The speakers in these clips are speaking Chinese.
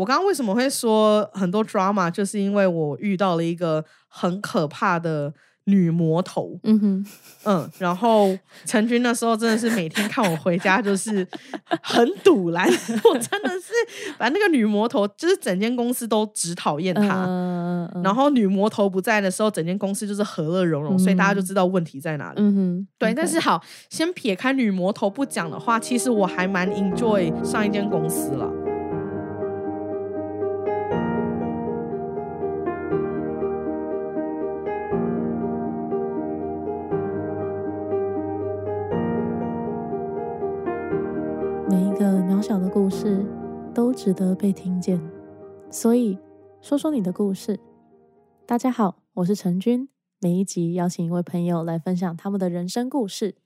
我刚刚为什么会说很多 drama，就是因为我遇到了一个很可怕的女魔头。嗯哼，嗯，然后陈军那时候真的是每天看我回家就是很堵拦，我真的是把那个女魔头，就是整间公司都只讨厌她。嗯然后女魔头不在的时候，整间公司就是和乐融融，所以大家就知道问题在哪里。嗯哼，对，但是好，先撇开女魔头不讲的话，其实我还蛮 enjoy 上一间公司了。一个渺小的故事都值得被听见，所以说说你的故事。大家好，我是陈君，每一集邀请一位朋友来分享他们的人生故事。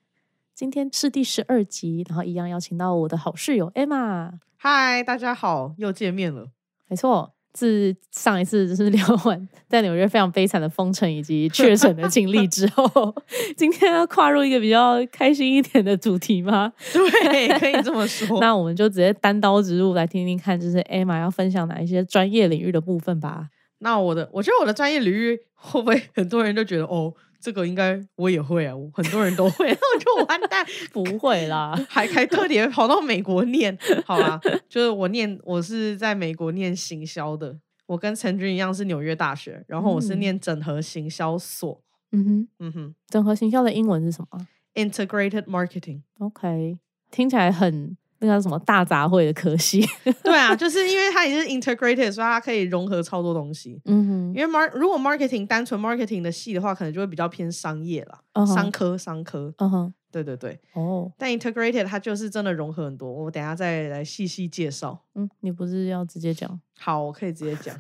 今天是第十二集，然后一样邀请到我的好室友 Emma。嗨，大家好，又见面了。没错，自上一次就是聊完在纽约非常悲惨的封城以及 确诊的经历之后，今天要跨入一个比较开心一点的主题吗？对，可以这么说。那我们就直接单刀直入来听听看，就是 Emma 要分享哪一些专业领域的部分吧。那我的，我觉得我的专业领域会不会很多人都觉得哦，这个应该我也会啊，我很多人都会，那我就完蛋，不会啦，还还特别跑到美国念，好啦，就是我念我是在美国念行销的，我跟陈军一样是纽约大学，然后我是嗯念整合行销所，嗯哼，嗯哼整合行销的英文是什么，integrated marketing。？OK，听起来很那个什么大杂烩的科系。对啊，就是因为它也是 integrated，所以它可以融合超多东西。嗯哼，因为 mar 如果 marketing 单纯 marketing 的系的话，可能就会比较偏商业啦，嗯哼商科商科。嗯哼，对对对，哦，但 integrated 它就是真的融合很多，我等下再来细细介绍。嗯，你不是要直接讲？好，我可以直接讲。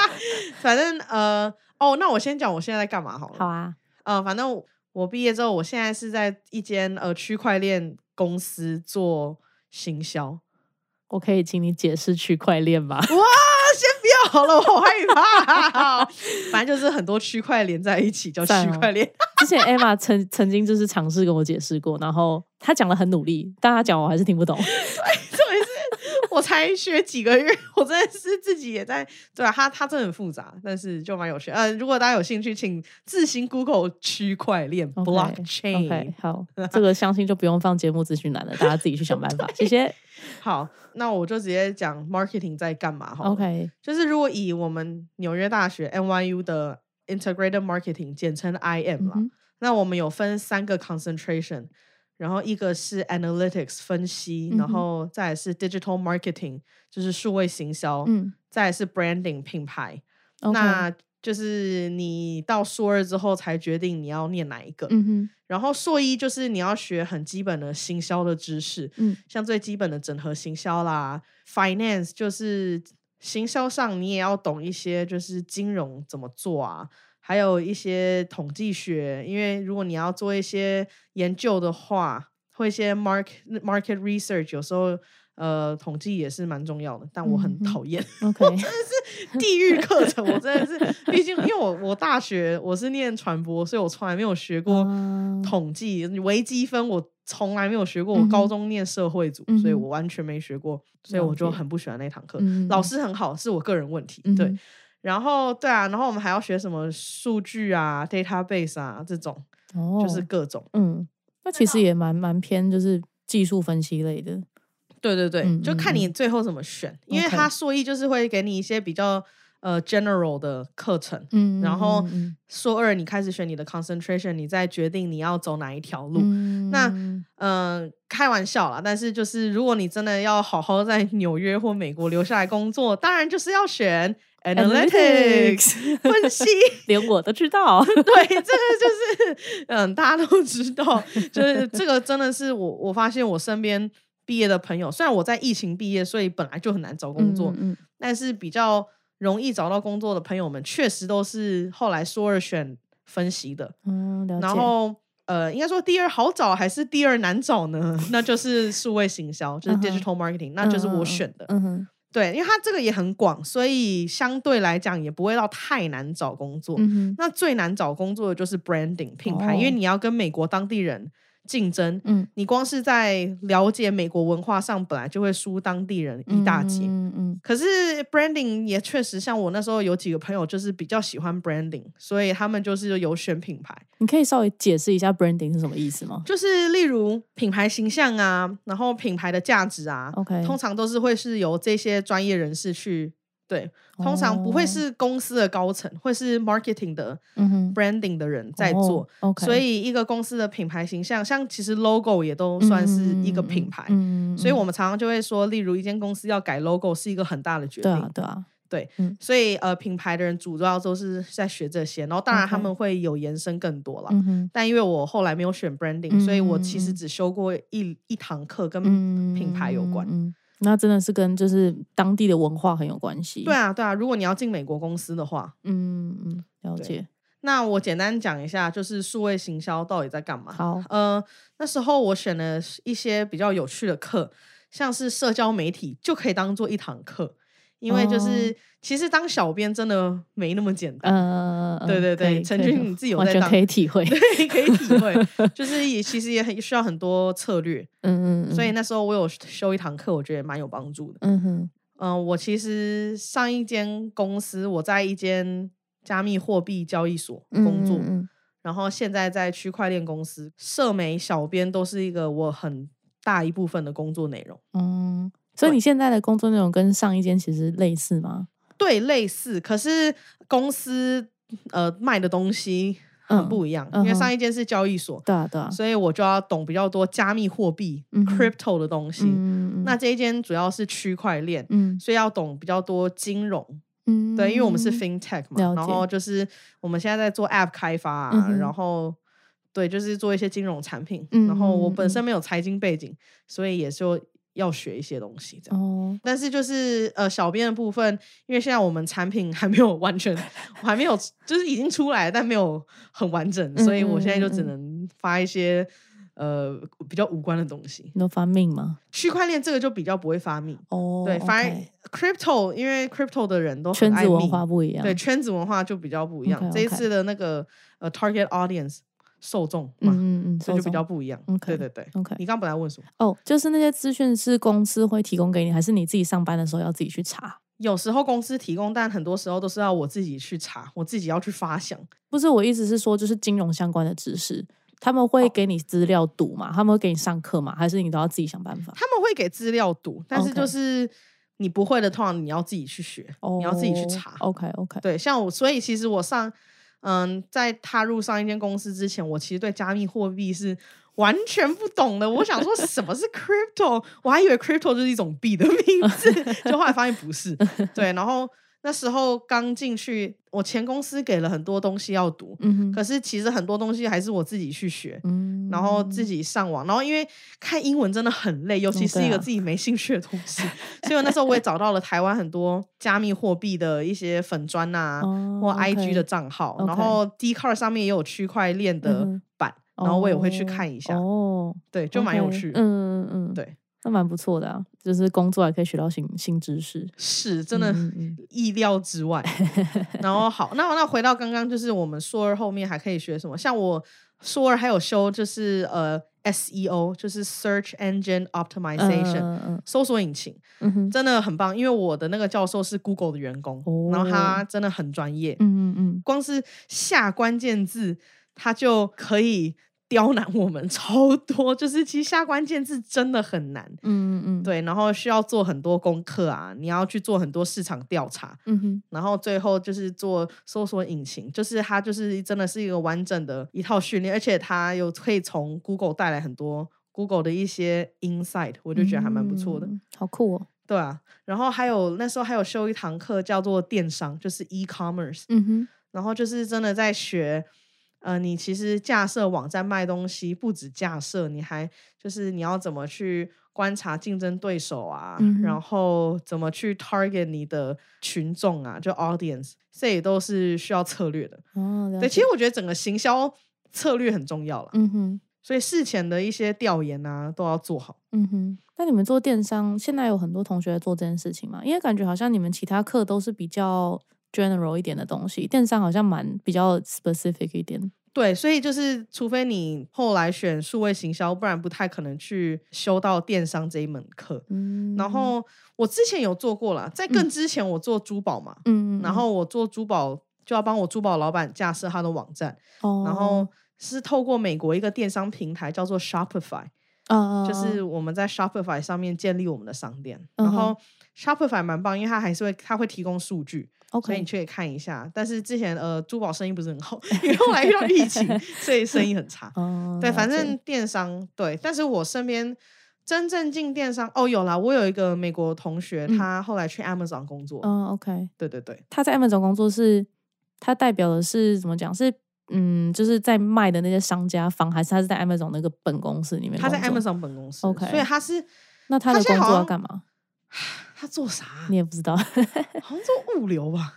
反正呃，哦，那我先讲我现在在干嘛好了。好啊，呃，反正我毕业之后，我现在是在一间呃区块链公司做行销。我可以请你解释区块链吗？哇，先不要好了，我好害怕。反正就是很多区块连在一起叫区块链。之前 Emma 曾曾经就是尝试跟我解释过，然后她讲的很努力，但她讲我还是听不懂。我才学几个月，我真的是自己也在对啊，它它真的很复杂，但是就蛮有趣。呃，如果大家有兴趣，请自行 Google 区块链 blockchain。好，这个相信就不用放节目资讯栏了，大家自己去想办法。谢谢。好，那我就直接讲 marketing 在干嘛哈 OK，就是如果以我们纽约大学 NYU 的 Integrated Marketing，简称 IM 啦，嗯那我们有分三个 concentration，然后一个是 analytics 分析，嗯然后再来是 digital marketing，就是数位行销，嗯再来是 branding 品牌。那就是你到硕二之后才决定你要念哪一个，嗯哼，然后硕一就是你要学很基本的行销的知识，嗯。像最基本的整合行销啦，finance 就是行销上你也要懂一些，就是金融怎么做啊，还有一些统计学，因为如果你要做一些研究的话，或一些 market market research，有时候呃统计也是蛮重要的，但我很讨厌。，OK，地狱课程，我真的是，毕竟因为我我大学我是念传播，所以我从来没有学过啊统计、微积分，我从来没有学过。我高中念社会组，嗯所以我完全没学过，所以我就很不喜欢那堂课。嗯老师很好，是我个人问题，对。然后对啊，然后我们还要学什么数据啊、database 啊这种，哦，就是各种。嗯，那其实也蛮蛮偏就是技术分析类的。对对对，就看你嗯最后怎么选，因为它硕一就是会给你一些比较呃 general 的课程，嗯，然后嗯硕二你开始选你的 concentration，你再决定你要走哪一条路。嗯那嗯嗯、开玩笑啦，但是就是如果你真的要好好在纽约或美国留下来工作，当然就是要选 analytics 分析。连我都知道。对，这个就是嗯，大家都知道，就是这个真的是我我发现我身边毕业的朋友，虽然我在疫情毕业，所以本来就很难找工作，嗯，嗯但是比较容易找到工作的朋友们，确实都是后来说二选分析的。嗯，然后呃，应该说第二好找还是第二难找呢？那就是数位行销，就是 digital marketing，、那就是我选的。嗯哼，对，因为它这个也很广，所以相对来讲也不会到太难找工作。嗯，那最难找工作的就是 branding 品牌，因为哦你要跟美国当地人竞争，嗯，你光是在了解美国文化上，本来就会输当地人一大截。嗯嗯可是 branding 也确实像我那时候有几个朋友就是比较喜欢 branding，所以他们就是有选品牌，你可以稍微解释一下 branding 是什么意思吗就是例如品牌形象啊，然后品牌的价值啊？OK，通常都是会是由这些专业人士去对，通常不会哦是公司的高层，会是 marketing 的 branding 的人在做。所以一个公司的品牌形象，像其实 logo 也都算是一个品牌。嗯，嗯所以我们们常常就会说，例如一间公司要改 logo 是一个很大的决定。对啊对啊，所以呃，品牌的人主要都是在学这些，然后当然他们会有延伸更多了。但因为我后来没有选 branding，、所以我其实嗯只修过一一堂课跟、嗯，品牌有关那真的是跟就是当地的文化很有关系。对，啊，对啊。如果你要进美国公司的话，嗯嗯，了解。那我简单讲一下，就是数位行销到底在干嘛。好，呃，那时候我选了一些比较有趣的课，像是社交媒体就可以当做一堂课，因为就是、哦其实当小编真的没那么简单。呃，对对对陈可以君你自己有在当可以体会。对，可以体会，就是也其实也很需要很多策略，嗯嗯，所以嗯那时候我有修一堂课，我觉得蛮有帮助的。嗯哼，嗯、我其实上一间公司，我在一间加密货币交易所工作，嗯嗯然后现在在区块链公司，社媒小编都是一个我很大一部分的工作内容。嗯，嗯所以你现在的工作内容跟上一间其实类似吗？对，类似，可是公司呃卖的东西很嗯不一样，因为上一间是交易所，对啊对啊，所以我就要懂比较多加密货币、嗯。crypto 的东西。嗯，那这一间主要是区块链，嗯。所以要懂比较多金融。嗯，对，因为我们是 fintech 嘛，然后就是我们现在在做 app 开发、啊嗯然后对，就是做一些金融产品。嗯然后我本嗯。身没有财经背景，所以也就要学一些东西这样。哦，但是就是呃，小编的部分，因为现在我们产品还没有完全，我还没有，就是已经出来，但没有很完整，所以我现在就只能发一些呃比较无关的东西。能发命吗？区块链这个就比较不会发命，哦，对，反而 OK crypto，因为 crypto 的人都很圈子文化不一样，对，圈子文化就比较不一样。这一次的那个呃 target audience 受众嘛，嗯嗯嗯，所以就比较不一样。OK，对对对。OK 你刚本来问什么？哦，就是那些资讯是公司会提供给你，还是你自己上班的时候要自己去查？有时候公司提供，但很多时候都是要我自己去查，我自己要去发想。不是我意思是说，就是金融相关的知识，他们会哦给你资料读嘛？他们会给你上课嘛？还是你都要自己想办法？他们会给资料读，但是就是你不会的，通常你要自己去学，你要自己去查。OK OK，对，像我，所以其实我上，嗯，在踏入上一间公司之前，我其实对加密货币是完全不懂的。我想说什么是 crypto，我还以为 crypto 就是一种币的名字，就后来发现不是。对，然后那时候刚进去，我前公司给了很多东西要读，嗯，可是其实很多东西还是我自己去学。嗯，然后自。己上网，然后因为看英文真的很累，尤其是一个自己没兴趣的东西，所以我那时候我也找到了台湾很多加密货币的一些粉砖啊，哦或 IG 的账号。然后 d c a r 上面也有区块链的版，然后我也会去看一下，哦，对，就蛮有趣的，嗯嗯嗯，，对，那蛮不错的啊，就是工作还可以学到新新知识，是真的意料之外。然后好，那那回到刚刚，就是我们硕二后面还可以学什么？像我硕二还有修就是呃 SEO，就是 Search Engine Optimization。搜索引擎真的很棒，因为我的那个教授是 Google 的员工，然后他哦真的很专业，嗯嗯嗯，光是下关键字，他就可以刁难我们超多。就是其实下关键字真的很难，嗯嗯嗯，，对，然后需要做很多功课啊，你要去做很多市场调查，嗯哼，然后最后就是做搜索引擎，就是它就是真的是一个完整的一套训练，而且它有可以从 Google 带来很多 Google 的一些 insight，我就觉得还蛮不错的。嗯，好酷哦，对啊，然后还有那时候还有修一堂课叫做电商，就是 e-commerce，嗯哼，然后就是真的在学，呃，你其实架设网站卖东西，不止架设，你还就是你要怎么去观察竞争对手啊，嗯然后怎么去 target 你的群众啊，就 audience，这也都是需要策略的。哦，对，其实我觉得整个行销策略很重要了，嗯哼。所以事前的一些调研啊都要做好。嗯哼，那你们做电商，现在有很多同学在做这件事情吗？因为感觉好像你们其他课都是比较 general 一点的东西，电商好像蛮比较 specific 一点。对，所以就是除非你后来选数位行销，不然不太可能去修到电商这一门课。嗯，然后我之前有做过了，在更之前我做珠宝嘛，嗯，嗯，然后我做珠宝就要帮我珠宝老板架设他的网站，哦，然后是透过美国一个电商平台叫做 Shopify，就是我们在 Shopify 上面建立我们的商店，嗯然后 Shopify 蛮棒，因为它还是会它会提供数据，所以你 OK，去看一下。但是之前呃珠宝生意不是很好，因为后来遇到 疫情，所以生意很差。哦，对，反正电商对，但是我身边真正进电商哦有啦，我有一个美国同学，嗯他后来去 Amazon 工作，嗯，OK，对对对，他在 Amazon 工作是，他代表的是怎么讲？是嗯，就是在卖的那些商家方，还是他是在 Amazon 那个本公司里面？他在 Amazon 本公司 OK 所以他是那他的工作要干嘛？他做啥啊、你也不知道，好像做物流吧。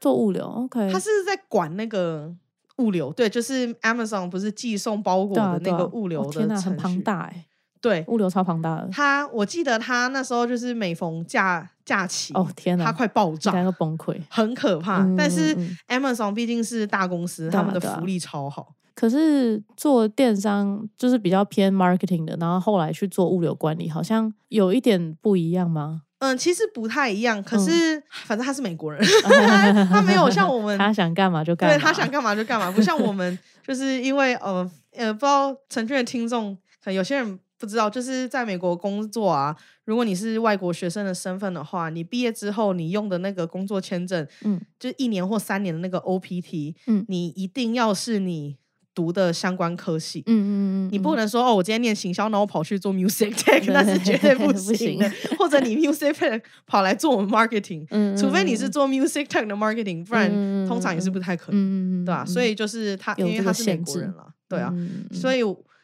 做物流。OK，他是在管那个物流，对，就是 Amazon 不是寄送包裹的那个物流的哦天，很庞大哎，对，物流超庞大的。他我记得他那时候就是每逢假假期，哦天哪，他快爆炸，要崩溃。很可怕。嗯但是嗯 Amazon 毕竟是大公司，他们的福利超好。可是做电商就是比较偏 marketing 的，然后后来去做物流管理，好像有一点不一样吗？嗯，其实不太一样，可嗯。是、反正他是美国人，他他没有像我们，他想干嘛就干嘛，对他想干嘛就干嘛，不像我们，就是因为呃呃，不知道陈俊的听众，可能有些人不知道，就是在美国工作啊，如果你是外国学生的身份的话，你毕业之后你用的那个工作签证，嗯，就一年或三年的那个 OPT，嗯。你一定要是你读的相关科系。嗯嗯嗯，你不能能说哦，我今天念行销，然后我跑去做 music tech，那是绝对不不行。的。或者你 music tech 跑来做我们 marketing，嗯除非你是做 music tech 的 marketing，不然通常也是不太可能，嗯对吧、所以就是他，因为他是美国人了，对啊，嗯所以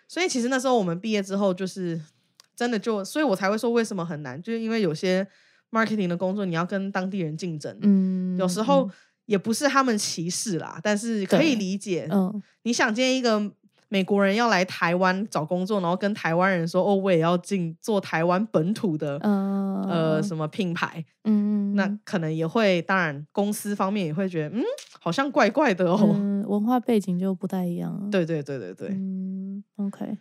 所以其实那时候我们毕业之后，就是真的就，所以我才会说为什么很难，就是因为有些 marketing 的工作你要跟当地人竞争，嗯有时候也不是他们歧视啦，但是可以理解。嗯你想见一个美国人要来台湾找工作，然后跟台湾人说：“哦，我也要进做台湾本土的、嗯呃什么品牌。嗯那可能也会，当然公司方面也会觉得，嗯，好像怪怪的哦。嗯文化背景就不太一样。对对对对对、嗯，OK，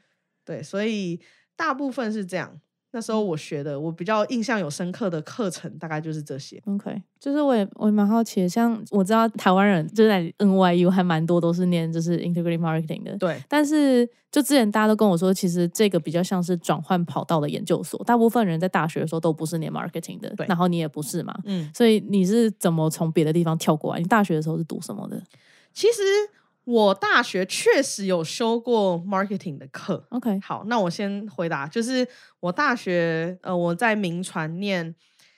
对，所以大部分是这样。那时候我学的，我比较印象有深刻的课程，大概就是这些。OK，就是我也我也蛮好奇的，像我知道台湾人就是在 NYU 还蛮多都是念就是 Integrated Marketing 的，对，但是就之前大家都跟我说，其实这个比较像是转换跑道的研究所，大部分人在大学的时候都不是念 marketing 的对，然后你也不是嘛，嗯，所以你是怎么从别的地方跳过来？你大学的时候是读什么的其实我大学确实有修过 marketing 的课。？OK，好，那我先回答，就是我大学呃我在名传念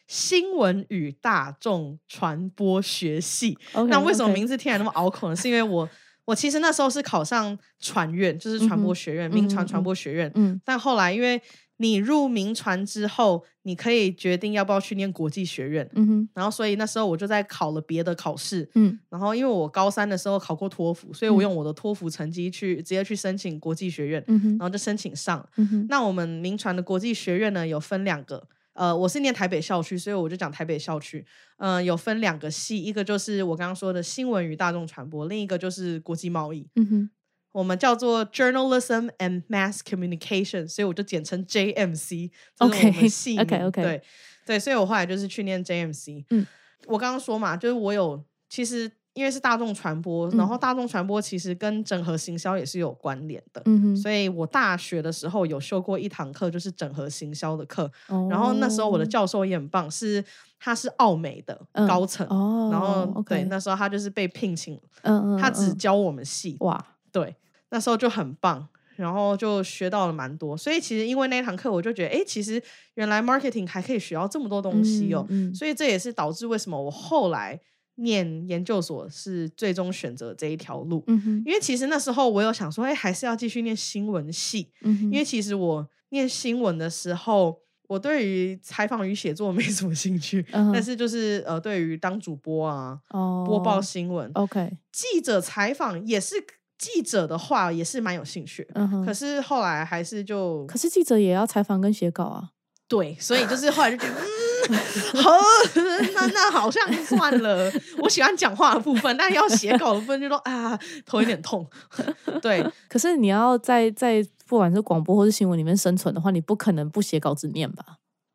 新闻与大众传播学系。那为什么名字听起来那么拗口呢？是因为我我其实那时候是考上传院，就是传播学院，嗯哼民传传播学院。嗯但后来因为你入民传之后，你可以决定要不要去念国际学院。嗯哼然后，所以那时候我就在考了别的考试，嗯然后因为我高三的时候考过托福，所以我嗯用我的托福成绩去直接去申请国际学院，嗯哼然后就申请上了。嗯哼那我们民传的国际学院呢，有分两个。呃，我是念台北校区，所以我就讲台北校区。嗯、有分两个系，一个就是我刚刚说的新闻与大众传播，另一个就是国际贸易。嗯哼我们叫做 Journalism and Mass Communication，所以我就简称 JMC，OK，们系。OK，OK 对对，所以我后来就是去念 JMC。嗯，我刚刚说嘛，就是我有其实因为是大众传播，然后嗯大众传播其实跟整合行销也是有关联的。嗯哼，所以我大学的时候有修过一堂课，就是整合行销的课。哦然后那时候我的教授也很棒，是他是奥美的嗯高层，哦，然后 OK，对那时候他就是被聘请，嗯嗯，他只嗯教我们系，哇，对，那时候就很棒，然后就学到了蛮多。所以其实因为那堂课，我就觉得，哎，其实原来 marketing 还可以学到这么多东西哦。嗯嗯所以这也是导致为什么我后来念研究所是最终选择这一条路。嗯哼因为其实那时候我有想说，哎，还是要继续念新闻系，嗯，因为其实我念新闻的时候，我对于采访与写作没什么兴趣，但是就是呃，对于当主播啊、哦播报新闻、OK，记者采访也是记者的话，也是蛮有兴趣。嗯，可是后来还是就可是记者也要采访跟写稿啊。对，所以就是后来就觉得，嗯，好，那那好像算了。我喜欢讲话的部分，但要写稿的部分就说啊，头有点痛。对，可是你要在在不管是广播或是新闻里面生存的话，你不可能不写稿子念吧？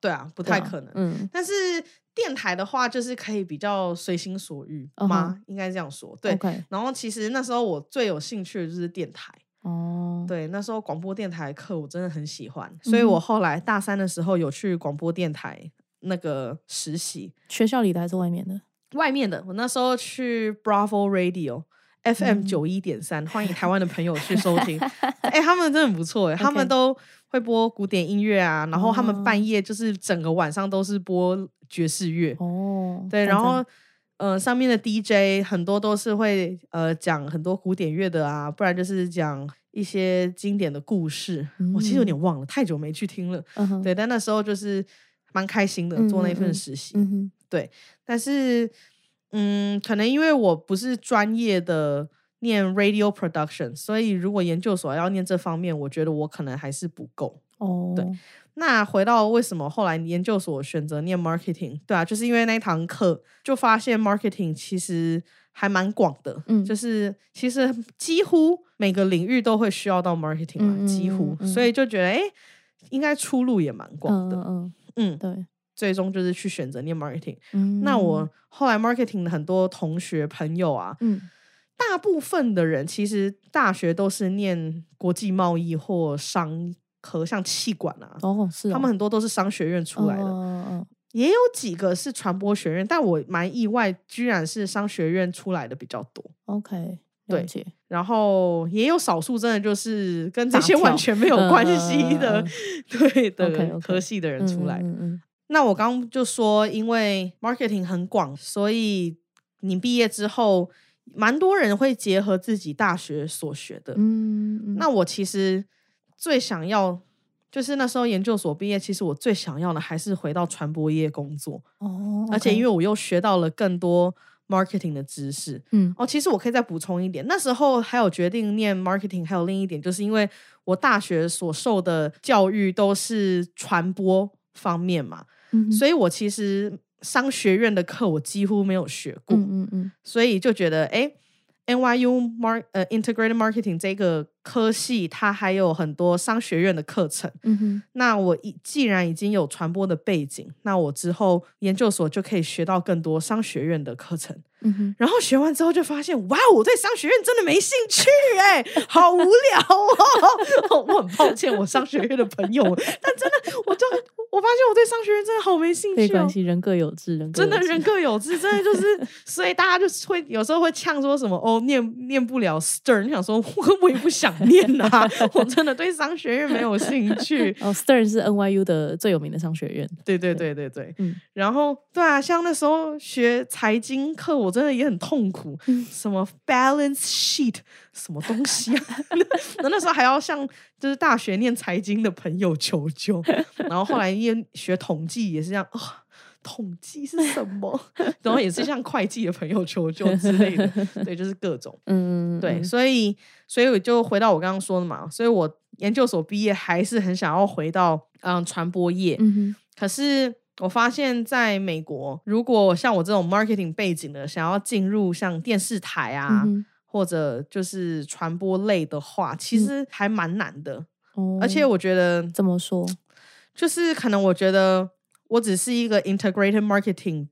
对啊，不太可能。嗯，但是电台的话，就是可以比较随心所欲吗？应该这样说。对。然后其实那时候我最有兴趣的就是电台。哦，对，那时候广播电台课我真的很喜欢，所以我后来大三的时候有去广播电台那个实习，学校里的还是外面的？外面的。我那时候去 Bravo Radio。FM 嗯九一点三，欢迎台湾的朋友去收听。哎、他们真的很不错哎，他们都会播古典音乐啊，然后他们哦半夜就是整个晚上都是播爵士乐。哦，对，然后呃，上面的 DJ 很多都是会呃讲很多古典乐的啊，不然就是讲一些经典的故事。我其实有点忘了，太久没去听了。嗯，对，但那时候就是蛮开心的，做那份实习。嗯哼，但是，嗯，可能因为我不是专业的念 radio production，所以如果研究所要念这方面，我觉得我可能还是不够。哦，对那回到为什么后来研究所选择念 marketing，对啊，就是因为那一堂课就发现 marketing 其实还蛮广的，嗯就。是其实几乎每个领域都会需要到 marketing 嘛，嗯嗯几乎，所以就觉得哎、诶应该出路也蛮广的，嗯，对，最终就是去选择念 marketing。嗯，那我后来 marketing 的很多同学朋友啊，嗯大部分的人其实大学都是念国际贸易或商科，像气管啊，哦是哦，他们很多都是商学院出来的，也有几个是传播学院，但我蛮意外，居然是商学院出来的比较多。，OK，对然后也有少数真的就是跟这些完全没有关系的，对的科系的人出来。嗯嗯那我刚刚就说，因为 marketing 很广，所以你毕业之后，蛮多人会结合自己大学所学的。嗯嗯，那我其实最想要，就是那时候研究所毕业，其实我最想要的还是回到传播业工作，哦，而且因为为我又学到了更多 marketing 的知识。嗯哦，其实我可以再补充一点，那时候还有决定念 marketing，还有另一点，就是因为我大学所受的教育都是传播方面嘛，嗯，所以我其实商学院的课我几乎没有学过，嗯嗯嗯所以就觉得哎。NYU Mark 呃 Integrated Marketing 这个科系，它还有很多商学院的课程。嗯哼，那我已既然已经有传播的背景，那我之后研究所就可以学到更多商学院的课程。嗯哼，然后学完之后就发现，哇，我对商学院真的没兴趣哎、好无聊哦。我很抱歉，我商学院的朋友，但真的，我就我发现我对商学院真的好没兴趣哦。没关系，人各有志，人各真的人各有志，真的就是，所以大家就是会有时候会呛说什么哦，念念不了 Stern，你想说我 我也不想念啊，我真的对商学院没有兴趣。哦，Stern 是 NYU 的最有名的商学院，对对对对对，嗯然后对啊，像那时候学财经课，我真的也很痛苦，嗯什么 balance sheet 什么东西啊？那那时候还要向就是大学念财经的朋友求救，然后后来念学统计也是这样啊。统计是什么？然后也是向会计的朋友求救之类的，对，就是各种嗯，对，嗯所以所以我就回到我刚刚说的嘛，所以我研究所毕业还是很想要回到嗯传播业，嗯，可是我发现，在美国，如果像我这种 marketing 背景的，想要进入像电视台啊，嗯或者就是传播类的话，其实还蛮难的。而且我觉得，怎么说？就是可能我觉得我只是一个 integrated marketing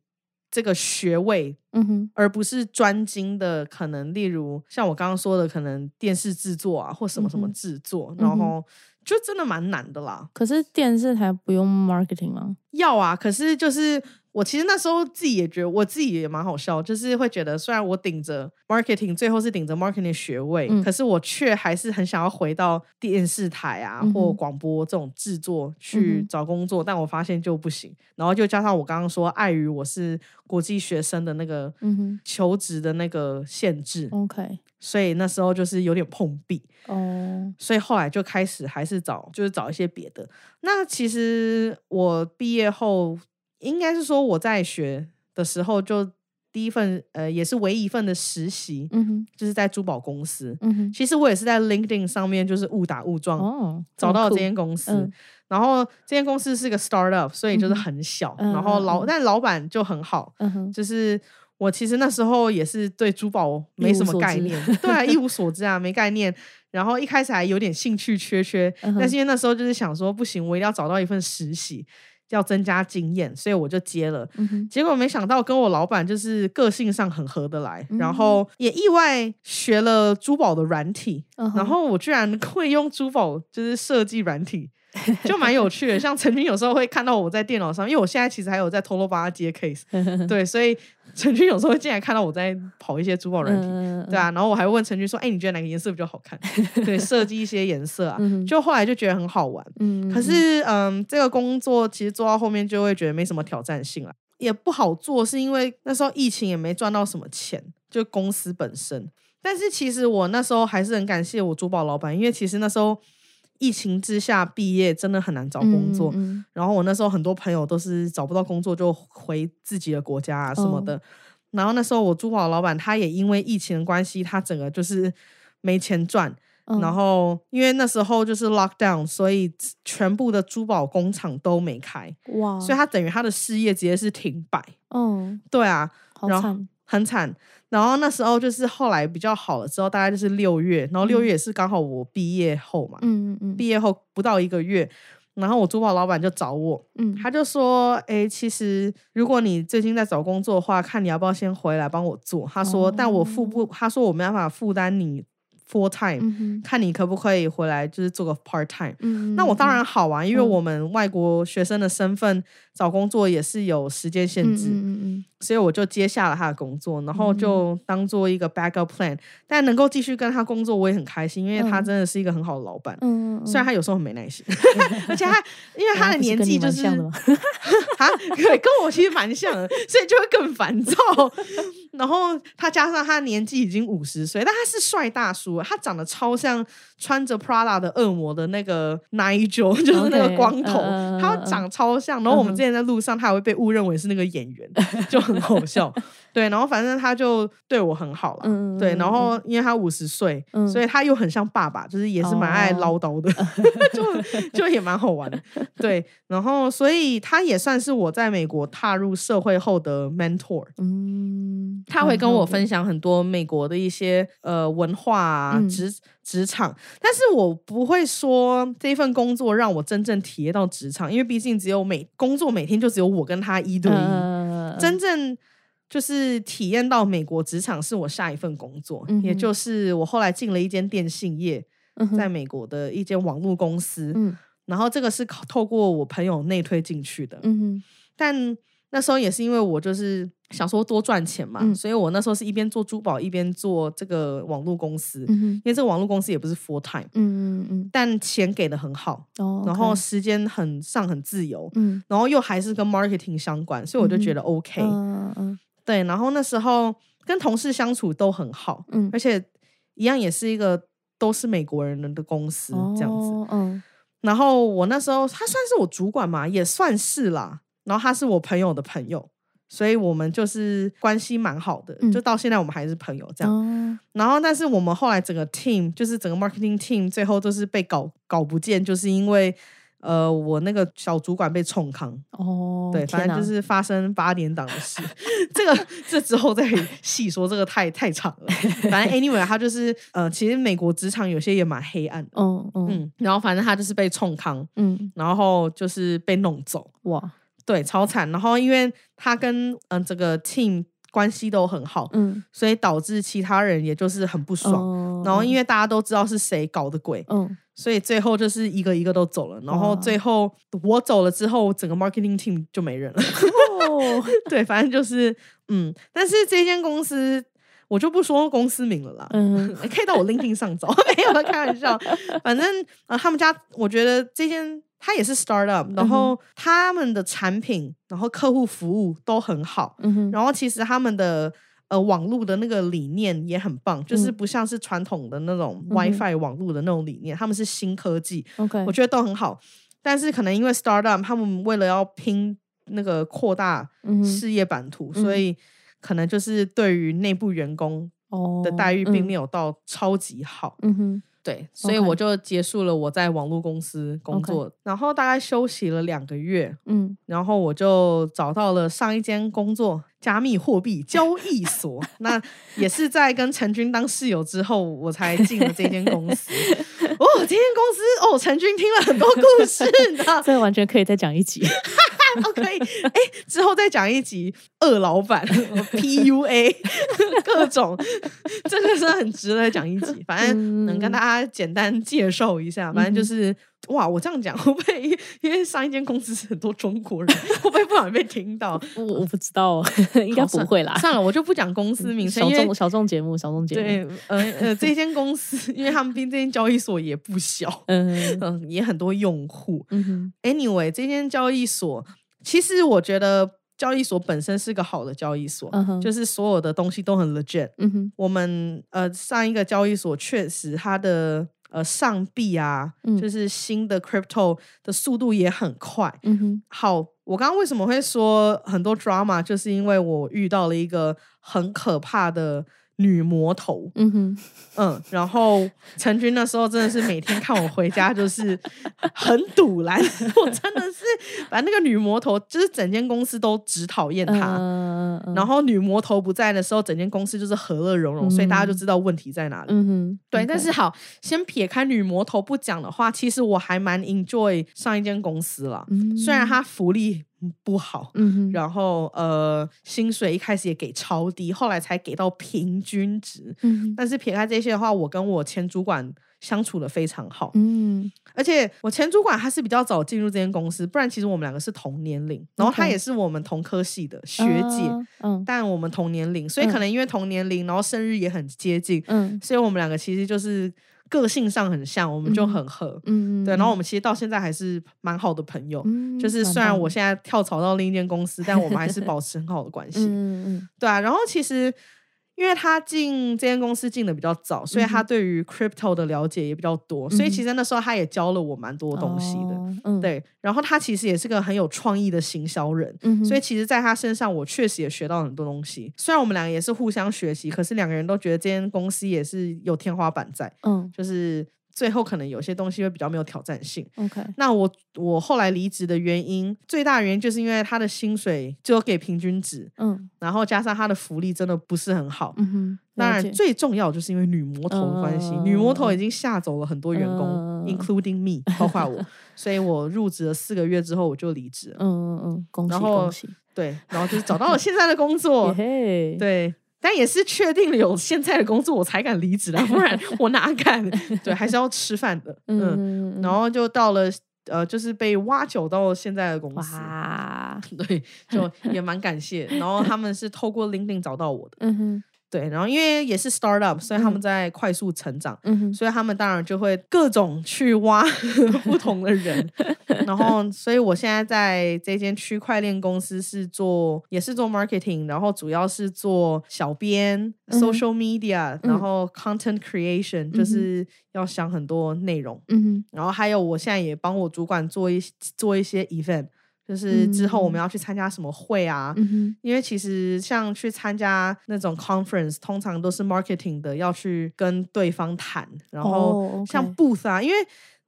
这个学位，嗯哼，而不是专精的，可能例如像我刚刚说的，可能电视制作啊，或什么什么制作，嗯然后就真的蛮难的啦。可是电视台不用 marketing 吗？要啊，可是就是我其实那时候自己也觉得，我自己也蛮好笑，就是会觉得虽然我顶着 marketing，最后是顶着 marketing 学位，嗯可是我却还是很想要回到电视台啊、嗯或广播这种制作嗯去找工作，但我发现就不行。然后就加上我刚刚说，碍于我是国际学生的那个嗯哼求职的那个限制，，OK，所以那时候就是有点碰壁。哦，所以后来就开始还是找，就是找一些别的。那其实我毕业后，应该是说我在学的时候就第一份呃也是唯一一份的实习，嗯哼，就是在珠宝公司。嗯哼，其实我也是在 LinkedIn 上面就是误打误撞哦，找到了这间，公司，嗯然后这间公司是个 startup，所以就是很小，嗯然后老、但老板就很好，嗯哼，就是我其实那时候也是对珠宝没什么概念，对啊，一无所知啊，没概念。然后一开始还有点兴趣缺缺，嗯但是因为那时候就是想说不行，我一定要找到一份实习，要增加经验，所以我就接了。嗯，结果没想到跟我老板就是个性上很合得来，嗯然后也意外学了珠宝的软体，嗯然后我居然会用珠宝就是设计软体，就蛮有趣的。像陈军有时候会看到我在电脑上，因为我现在其实还有在偷偷帮他接 case，对，所以陈军有时候会进来看到我在跑一些珠宝软体。嗯对，啊，然后我还会问陈军说：“哎、你觉得哪个颜色比较好看？” 对，设计一些颜色啊，就后来就觉得很好玩。嗯，可是，嗯，这个工作其实做到后面就会觉得没什么挑战性了，也不好做，是因为那时候疫情也没赚到什么钱，就公司本身。但是其实我那时候还是很感谢我珠宝老板，因为其实那时候疫情之下毕业真的很难找工作，嗯然后我那时候很多朋友都是找不到工作就回自己的国家啊什么的。然后那时候我珠宝老板他也因为疫情的关系，他整个就是没钱赚，嗯。然后因为那时候就是 lockdown，所以全部的珠宝工厂都没开，哇，所以他等于他的事业直接是停摆。嗯，对啊，然后好惨，很惨。然后那时候就是后来比较好了之后，大概就是六月，然后六月也是刚好我毕业后嘛，嗯嗯嗯。毕业后不到一个月，然后我珠宝老板就找我，嗯，他就说：“哎、其实如果你最近在找工作的话，看你要不要先回来帮我做。”他说：“但我付不，他说我没办法负担你 full time，、嗯，看你可不可以回来，就是做个 part time。”嗯，那我当嗯然好啊，因为嗯我们外国学生的身份找工作也是有时间限制，所以我就接下了他的工作，然后就当做一个 backup plan。但能够继续跟他工作，我也很开心，因为他嗯真的是一个很好的老板。虽然他有时候很没耐心，而且他因为他的年纪就是？啊，对，跟我其实蛮像的，所以就会更烦躁。然后他加上他年纪已经五十岁，但他是帅大叔，他长得超像穿着 Prada 的恶魔的那个 Nigel，就是那个光头他嗯长超像。然后我们之前在路上，他还会被误认为是那个演员，就很好笑。对，然后反正他就对我很好了，对，然后因为他五十岁，嗯所以他又很像爸爸，就是也是蛮爱哦唠叨的，就就也蛮好玩的。对，然后所以他也算是我在美国踏入社会后的 mentor。嗯，他会跟我分享很多美国的一些呃文化啊、嗯。职职场，但是我不会说这份工作让我真正体验到职场，因为毕竟只有每工作每天就只有我跟他一对一，呃真正就是体验到美国职场是我下一份工作，嗯也就是我后来进了一间电信业，嗯在美国的一间网络公司，嗯。然后这个是靠透过我朋友内推进去的，嗯但那时候也是因为我就是想说多赚钱嘛，嗯所以我那时候是一边做珠宝一边做这个网络公司，嗯因为这个网络公司也不是 full time，嗯嗯嗯。但钱给的很好，哦，然后时间很上很自由，嗯。然后又还是跟 marketing 相关，所以我就觉得。OK，、嗯嗯对，然后那时候跟同事相处都很好，嗯而且一样也是一个都是美国人的公司、这样子。哦嗯然后我那时候他算是我主管嘛，也算是啦。然后他是我朋友的朋友，所以我们就是关系蛮好的，嗯就到现在我们还是朋友这样。哦然后，但是我们后来整个 team 就是整个 marketing team 最后都是被搞搞不见，就是因为呃我那个小主管被冲康，哦，对，反正就是发生八点档的事。这个这之后再细说，这个太太长了。反正 anyway，他就是呃，其实美国职场有些也蛮黑暗的，嗯嗯。嗯，然后反正他就是被冲康，嗯。然后就是被弄走，哇。对，超惨。然后因为他跟嗯、呃、这个 team 关系都很好，嗯。所以导致其他人也就是很不爽。哦。然后因为大家都知道是谁搞的鬼，嗯所以最后就是一个一个都走了。然后最后我走了之后，整个 marketing team 就没人了。哦 对，反正就是嗯，但是这间公司我就不说公司名了啦。嗯 可以到我 LinkedIn 上找，没有开玩笑。反正呃，他们家我觉得这间它也是 startup，然嗯后他们的产品，然后客户服务都很好，嗯哼然后其实他们的呃网络的那个理念也很棒，就是嗯不像是传统的那种 WiFi 网络的那种理念，他们是新科技，OK 我觉得都很好。但是可能因为 startup，他们为了要拼那个扩大事业版图，嗯所以可能就是对于内部员工哦的待遇并嗯没有到超级好。嗯哼，对，所以我就结束了我在网络公司工作然后大概休息了两个月，嗯然后我就找到了上一间工作——加密货币交易所。那也是在跟陈军当室友之后，我才进了这间公司。哦，这间公司哦，陈军听了很多故事呢。这完全可以再讲一集。哦，可以，哎，之后再讲一集二老板 PUA 各种，这个是很值得讲一集。反正能跟大家简单介绍一下，反正就是。哇，我这样讲会不会？因为上一间公司是很多中国人，会不会不小心被听到？我我不知道，应该不会啦。算了，我就不讲公司名称，众小众节目，小众节目。对，呃呃，这间公司，因为他们毕竟这间交易所也不小，嗯嗯，也很多用户。Anyway，这间交易所，其实我觉得交易所本身是个好的交易所，嗯，就是所有的东西都很 legit。嗯哼我们呃上一个交易所确实它的呃上币啊，嗯就是新的 crypto 的速度也很快。嗯哼好，我刚刚为什么会说很多 drama，就是因为我遇到了一个很可怕的女魔头。嗯哼嗯，然后陈军那时候真的是每天看我回家就是很堵拦，我真的是把那个女魔头，就是整间公司都只讨厌她。嗯嗯然后女魔头不在的时候，整间公司就是和乐融融，所以大家就嗯知道问题在哪里。嗯哼，对但是好，先撇开女魔头不讲的话，其实我还蛮 enjoy 上一间公司了。虽然它福利不好，嗯哼。然后呃薪水一开始也给超低，后来才给到平均值。嗯哼。但是撇开这些的话，我跟我前主管相处的非常好，嗯。而且我前主管他是比较早进入这间公司，不然其实我们两个是同年龄，然后他也是我们同科系的学姐。啊嗯。但我们同年龄，所以可能因为同年龄，然后生日也很接近，嗯。所以我们两个其实就是个性上很像，我们就很合。嗯对，然后我们其实到现在还是蛮好的朋友。嗯就是虽然我现在跳槽到另一间公司，但我们还是保持很好的关系。嗯嗯对啊，然后其实因为他进这间公司进的比较早，所以他嗯对于 crypto 的了解也比较多，所以其实那时候他也教了我蛮多东西的。哦嗯对，然后他其实也是个很有创意的行销人，嗯所以其实在他身上我确实也学到很多东西。虽然我们两个也是互相学习，可是两个人都觉得这间公司也是有天花板在，嗯就是最后可能有些东西会比较没有挑战性。OK 那我我后来离职的原因，最大原因就是因为他的薪水只有给平均值，嗯然后加上他的福利真的不是很好。嗯哼，当然，最重要就是因为女魔头的关系，女魔头已经吓走了很多员工、嗯 i n c l u d i n g me，包括我，所以我入职了四个月之后我就离职了。嗯嗯嗯，恭喜然后恭喜，对，然后就是找到了现在的工作 对，但也是确定了有现在的工作我才敢离职啊，不然 我哪敢？对，还是要吃饭的，嗯，然后就到了呃，就是被挖角到现在的公司，哇，对，就 也蛮感谢。然后他们是透过 LinkedIn 找到我的，嗯哼对，然后因为也是 startup，所以他们嗯。在快速成长。所以他们当然就会各种去挖 不同的人，然后，所以我现在在这间区块链公司是做，也是做 marketing，然后主要是做小编、嗯 social media，然嗯后 content creation，、就是要想很多内容，嗯哼。然后还有我现在也帮我主管做一做一些 event，就是之后我们嗯。要去参加什么会啊，嗯因为其实像去参加那种 conference，通常都是 marketing 的要去跟对方谈，然后哦像 booth 啊，因为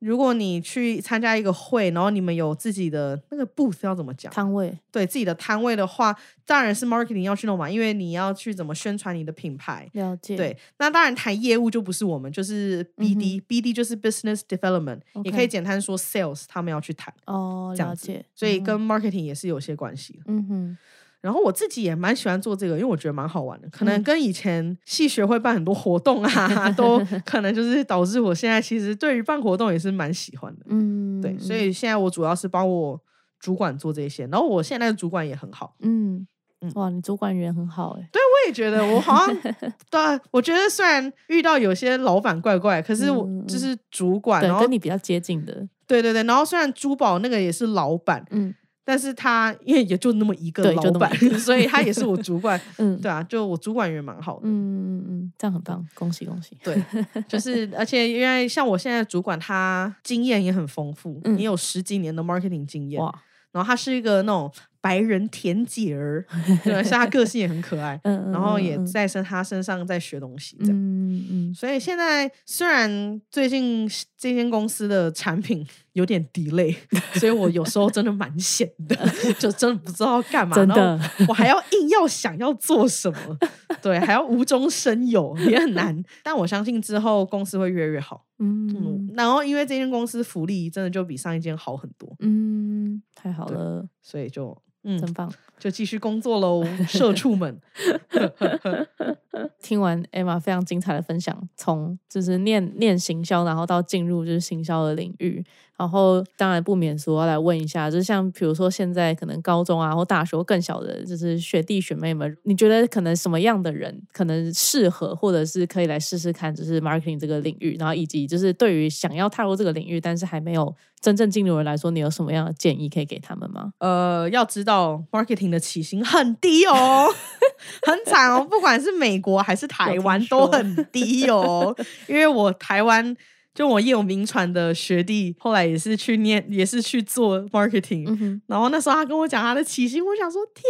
如果你去参加一个会，然后你们有自己的那个 booth 要怎么讲？摊位，对自己的摊位的话，当然是 marketing 要去弄嘛，因为你要去怎么宣传你的品牌。了解，对，那当然谈业务就不是我们，就是 BD，BD、就是 business development，、也可以简单说 sales，他们要去谈哦，了解，所以嗯跟 marketing 也是有些关系。嗯哼然后我自己也蛮喜欢做这个，因为我觉得蛮好玩的。可能嗯跟以前系学会办很多活动啊，都 可能就是导致我现在其实对于办活动也是蛮喜欢的。嗯，对，所嗯以现在我主要是帮我主管做这些，然后我现在的主管也很好。嗯嗯哇，你主管人很好哎，我也觉得我好像 对啊，我觉得虽然遇到有些老板怪怪，可是我就是主管，对，然后跟你比较接近的，对对对，然后虽然珠宝那个也是老板，嗯但是他因为也就那么一个老板，所以他也是我主管。嗯对啊，就我主管也蛮好的。嗯嗯嗯，这样很棒，恭喜恭喜，对，就是 而且因为像我现在主管，他经验也很丰富，嗯也有十几年的 marketing 经验。哇，然后他是一个那种白人甜姐儿，对，所以他个性也很可爱，嗯，然后也嗯在身他身上在学东西，这样。嗯嗯所以现在虽然最近这间公司的产品有点 delay，所以我有时候真的蛮闲的，就真的不知道要干嘛，真的我还要硬要想要做什么，对，还要无中生有，也很难。但我相信之后公司会越来越好。嗯嗯，然后因为这间公司福利真的就比上一间好很多，嗯，太好了，所以就嗯，真棒。就继续工作喽，社畜们。听完 Emma 非常精彩的分享，从就是念念行销，然后到进入就是行销的领域，然后当然不免说要来问一下，就是像比如说现在可能高中啊或大学更小的，就是学弟学妹们，你觉得可能什么样的人可能适合，或者是可以来试试看，就是 marketing 这个领域，然后以及就是对于想要踏入这个领域，但是还没有真正进入的人来说，你有什么样的建议可以给他们吗？呃，要知道 marketing 的起薪很低哦，很惨哦，不管是美国还是台湾都很低哦。因为我台湾就我也有名传的学弟，后来也是去念，也是去做 marketing，、嗯，然后那时候他跟我讲他的起薪，我想说天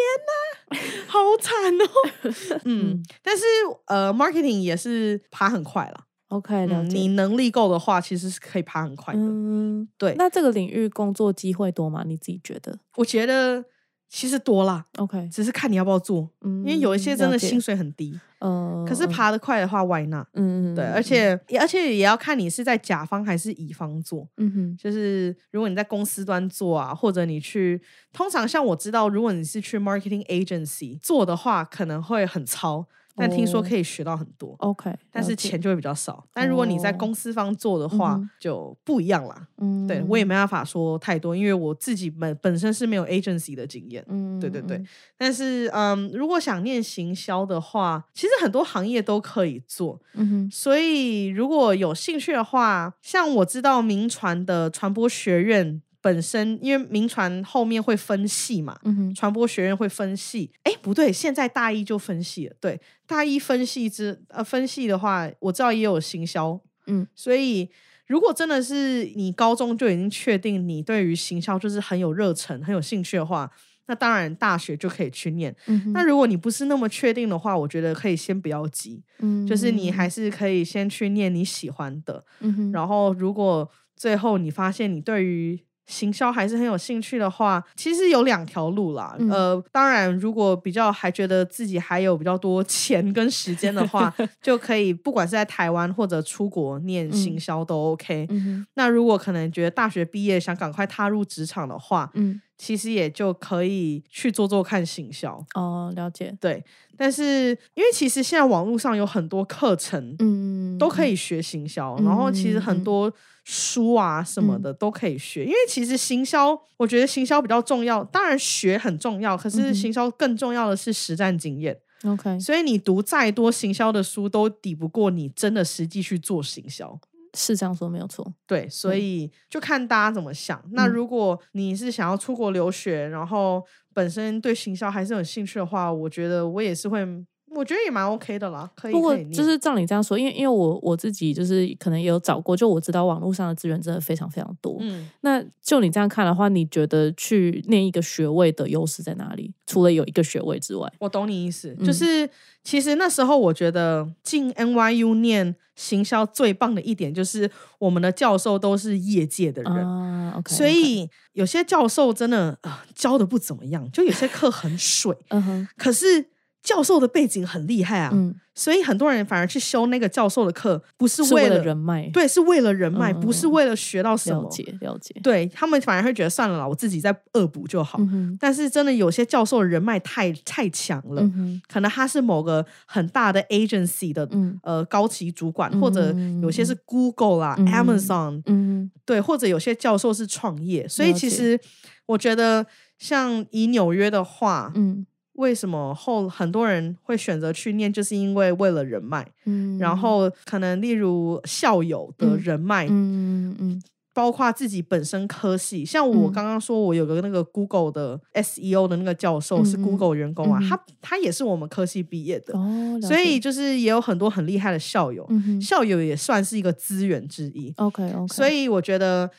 哪，好惨哦。嗯，但是呃，marketing 也是爬很快了。OK，了嗯，解。你能力够的话，其实是可以爬很快的。嗯，对，那这个领域工作机会多吗？你自己觉得我觉得其实多啦，？OK，只是看你要不要做。嗯，因为有一些真的薪，水很低，呃，可是爬得快的话，why not？对，嗯而，且也而且也要看你是在甲方还是乙方做。嗯哼，就是如果你在公司端做啊，或者你去，通常像我知道，如果你是去 marketing agency 做的话，可能会很糙，但听说哦可以学到很多。OK，但是钱就会比较少，但如果你在哦公司方做的话，就不一样啦。嗯，对我也没办法说太多，因为我自己本本身是没有 agency 的经验。嗯，对对对嗯，但是，嗯，如果想念行销的话，其实很多行业都可以做。嗯哼，所以，如果有兴趣的话，像我知道民传的传播学院本身，因为民传后面会分系嘛，传播学院会分系。哎，不对，现在大一就分系了。对，大一分系之呃分系的话，我知道也有行销。嗯，所以。如果真的是你高中就已经确定你对于行销就是很有热忱、很有兴趣的话，那当然大学就可以去念。嗯，那如果你不是那么确定的话，我觉得可以先不要急，嗯就是你还是可以先去念你喜欢的。嗯，然后，如果最后你发现你对于行销还是很有兴趣的话，其实有两条路啦。嗯呃，当然，如果比较还觉得自己还有比较多 钱跟时间的话，就可以不管是在台湾或者出国念行销都 OK。嗯，那如果可能觉得大学毕业想赶快踏入职场的话，嗯，其实也就可以去做做看行销。哦，了解，对，但是因为其实现在网络上有很多课程，嗯，都可以学行销，然后其实很多书啊什么的都可以学，因为其实行销，我觉得行销比较重要，当然学很重要，可嗯是行销更重要的是实战经验。OK，所以你读再多行销的书，都抵不过你真的实际去做行销。是这样说没有错。对，所嗯以就看大家怎么想。那嗯如果你是想要出国留学，然后本身对行销还是有兴趣的话，我觉得我也是会，我觉得也蛮 OK 的啦。可以，不过就是照你这样说，因为因为我我自己就是可能也有找过，就我知道网络上的资源真的非常非常多。嗯，那就你这样看的话，你觉得去念一个学位的优势在哪里？除了有一个学位之外，我懂你意思，嗯就是其实那时候我觉得进 NYU 念行销最棒的一点就是我们的教授都是业界的人。啊，OK，所以有些教授真的啊、呃教的不怎么样，就有些课很水，嗯哼，可是教授的背景很厉害啊，嗯，所以很多人反而去修那个教授的课，不是是为了了人脉，，对，是为了人脉，不是为了学到什了么。解了解，对他们反而会觉得算了啦，我自己再恶补就好。嗯，但是真的有些教授的人脉太太强了，嗯，可能他是某个很大的 agency 的、嗯。呃高级主管，或者有些是嗯 Google 啦、嗯 Amazon，嗯对，或者有些教授是创业。所以其实我觉得，像以纽约的话，嗯为什么后很多人会选择去念，就是因为为了人脉，嗯，然后可能例如校友的嗯人脉，嗯嗯包括自己本身科系，像我嗯。刚刚说，我有个那个 Google 的 SEO 的那个教授是嗯嗯。Google 员工啊，嗯他他也是我们科系毕业的，哦，所以就是也有很多很厉害的校友，嗯校友也算是一个资源之一。，OK OK，所以我觉得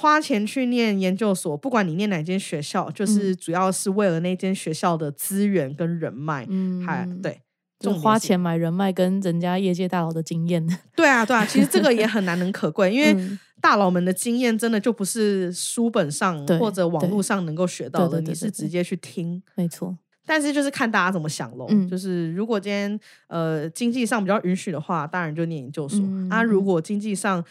花钱去念研究所，不管你念哪间学校，就是主要是为了那间学校的资源跟人脉，嗯，还对，就花钱买人脉跟人家业界大佬的经验。对啊，对啊，其实这个也很难能可贵，因为嗯大佬们的经验真的就不是书本上或者网络上能够学到的，你是直接去听。没错，但是就是看大家怎么想喽。嗯就是如果今天呃经济上比较允许的话，当然就念研究所、嗯啊。如果经济上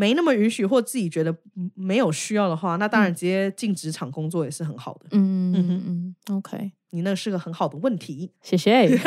没那么允许，或自己觉得嗯没有需要的话，那当然直接进职场工作也是很好的。嗯嗯嗯，OK，你那是个很好的问题。谢谢。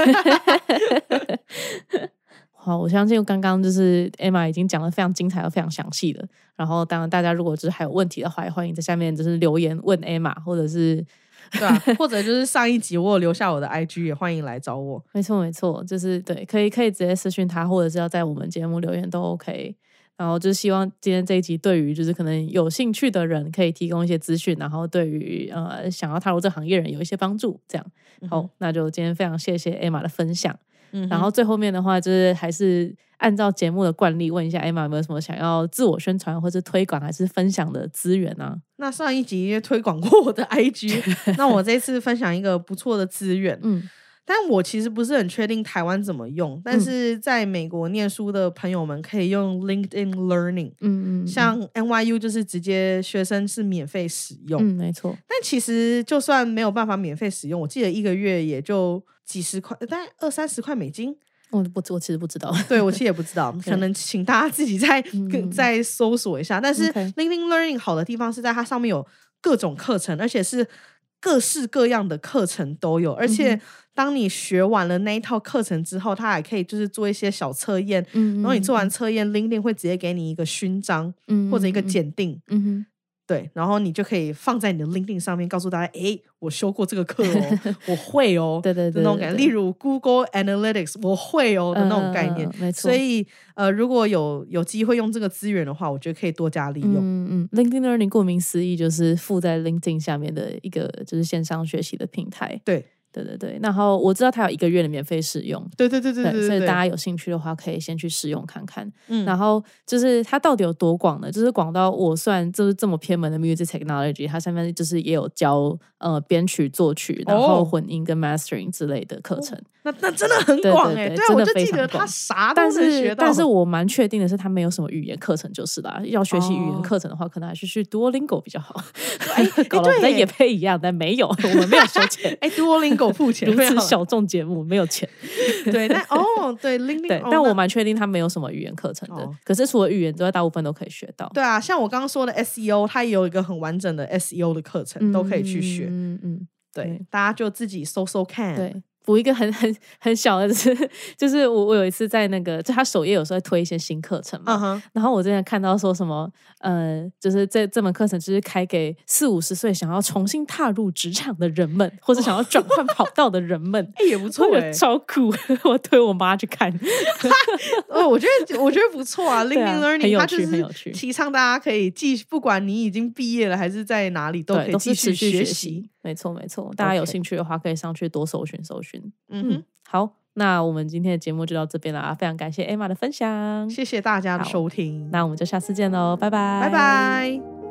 好，我相信刚刚就是 Emma 已经讲的非常精彩、非常详细了。然后，当然大家如果就是还有问题的话，也欢迎在下面就是留言问 Emma，或者是 对啊，或者就是上一集我有留下我的 IG，也欢迎来找我。没错没错，就是对，可以可以直接私讯他，或者是要在我们节目留言都 OK。然后就是希望今天这一集对于就是可能有兴趣的人可以提供一些资讯，然后对于呃想要踏入这行业人有一些帮助。这样好，那就今天非常谢谢 Emma 的分享。嗯，然后最后面的话，就是还是按照节目的惯例，问一下 Emma 有没有什么想要自我宣传或是推广还是分享的资源啊？那上一集推广过我的 IG，那我这次分享一个不错的资源。嗯但我其实不是很确定台湾怎么用，但嗯是在美国念书的朋友们可以用 LinkedIn Learning，、嗯嗯，像 NYU 就是直接学生是免费使用。嗯没错，但其实就算没有办法免费使用，我记得一个月也就几十块，大概二三十块美金。我不我其实不知道。对我其实也不知道，可能请大家自己再、嗯再搜索一下。但是 LinkedIn Learning 好的地方是在它上面有各种课程，而且是各式各样的课程都有。而且嗯当你学完了那一套课程之后，它还可以就是做一些小测验。嗯，然后你做完测验，LinkedIn 会直接给你一个勋章嗯或者一个嗯检定，嗯哼对，然后你就可以放在你的 LinkedIn 上面，告诉大家，哎，我修过这个课哦，我会哦，对对对的那种感觉。例如 Google Analytics，我会哦的那种概念。嗯没错。所以呃，如果有有机会用这个资源的话，我觉得可以多加利用。嗯嗯，LinkedIn Learning 顾名思义就是附在 LinkedIn 下面的一个就是线上学习的平台。对对对对，然后我知道它有一个月的免费试用，对对对对对对，所以大家有兴趣的话可以先去试用看看。嗯然后就是它到底有多广呢？就是广到我算就是这么偏门的 music technology，它上面就是也有教呃编曲、作曲，然后哦混音跟 mastering 之类的课程。那那真的很对广哎、对对对啊，我真的就记得他啥都但能学到。是但是我蛮确定的是，他没有什么语言课程就是啦。要学习语言哦课程的话，可能还是去 Duolingo 比较好。哎搞得我们在对耶也配一样，但没有，我们没有收钱。哎，Duolingo 付钱，如此小众节目没有钱，对，但哦，对哦那但我蛮确定他没有什么语言课程的哦。可是除了语言之外，大部分都可以学到。对啊，像我刚刚说的 SEO，它也有一个很完整的 SEO 的课程，都可以去学。嗯嗯，对对，大家就自己搜搜看。对。补一个很 很很小的是，就是我我有一次在那个，就他首页有时候会推一些新课程嘛，然后我之前看到说什么，呃，就是这这门课程就是开给四五十岁想要重新踏入职场的人们，或者想要转换跑道的人们，哎，也不错超酷，我推我妈去看，哦，我觉得我觉得不错啊。Learning 有它就是趣很有趣提倡大家可以继续，不管你已经毕业了还是在哪里，都可，以继续学习习。，没错没错，大家有兴趣的话可以上去多搜寻搜寻。嗯哼，好，那我们今天的节目就到这边啦，非常感谢 Emma 的分享，谢谢大家的收听，那我们就下次见喽，拜拜，拜拜。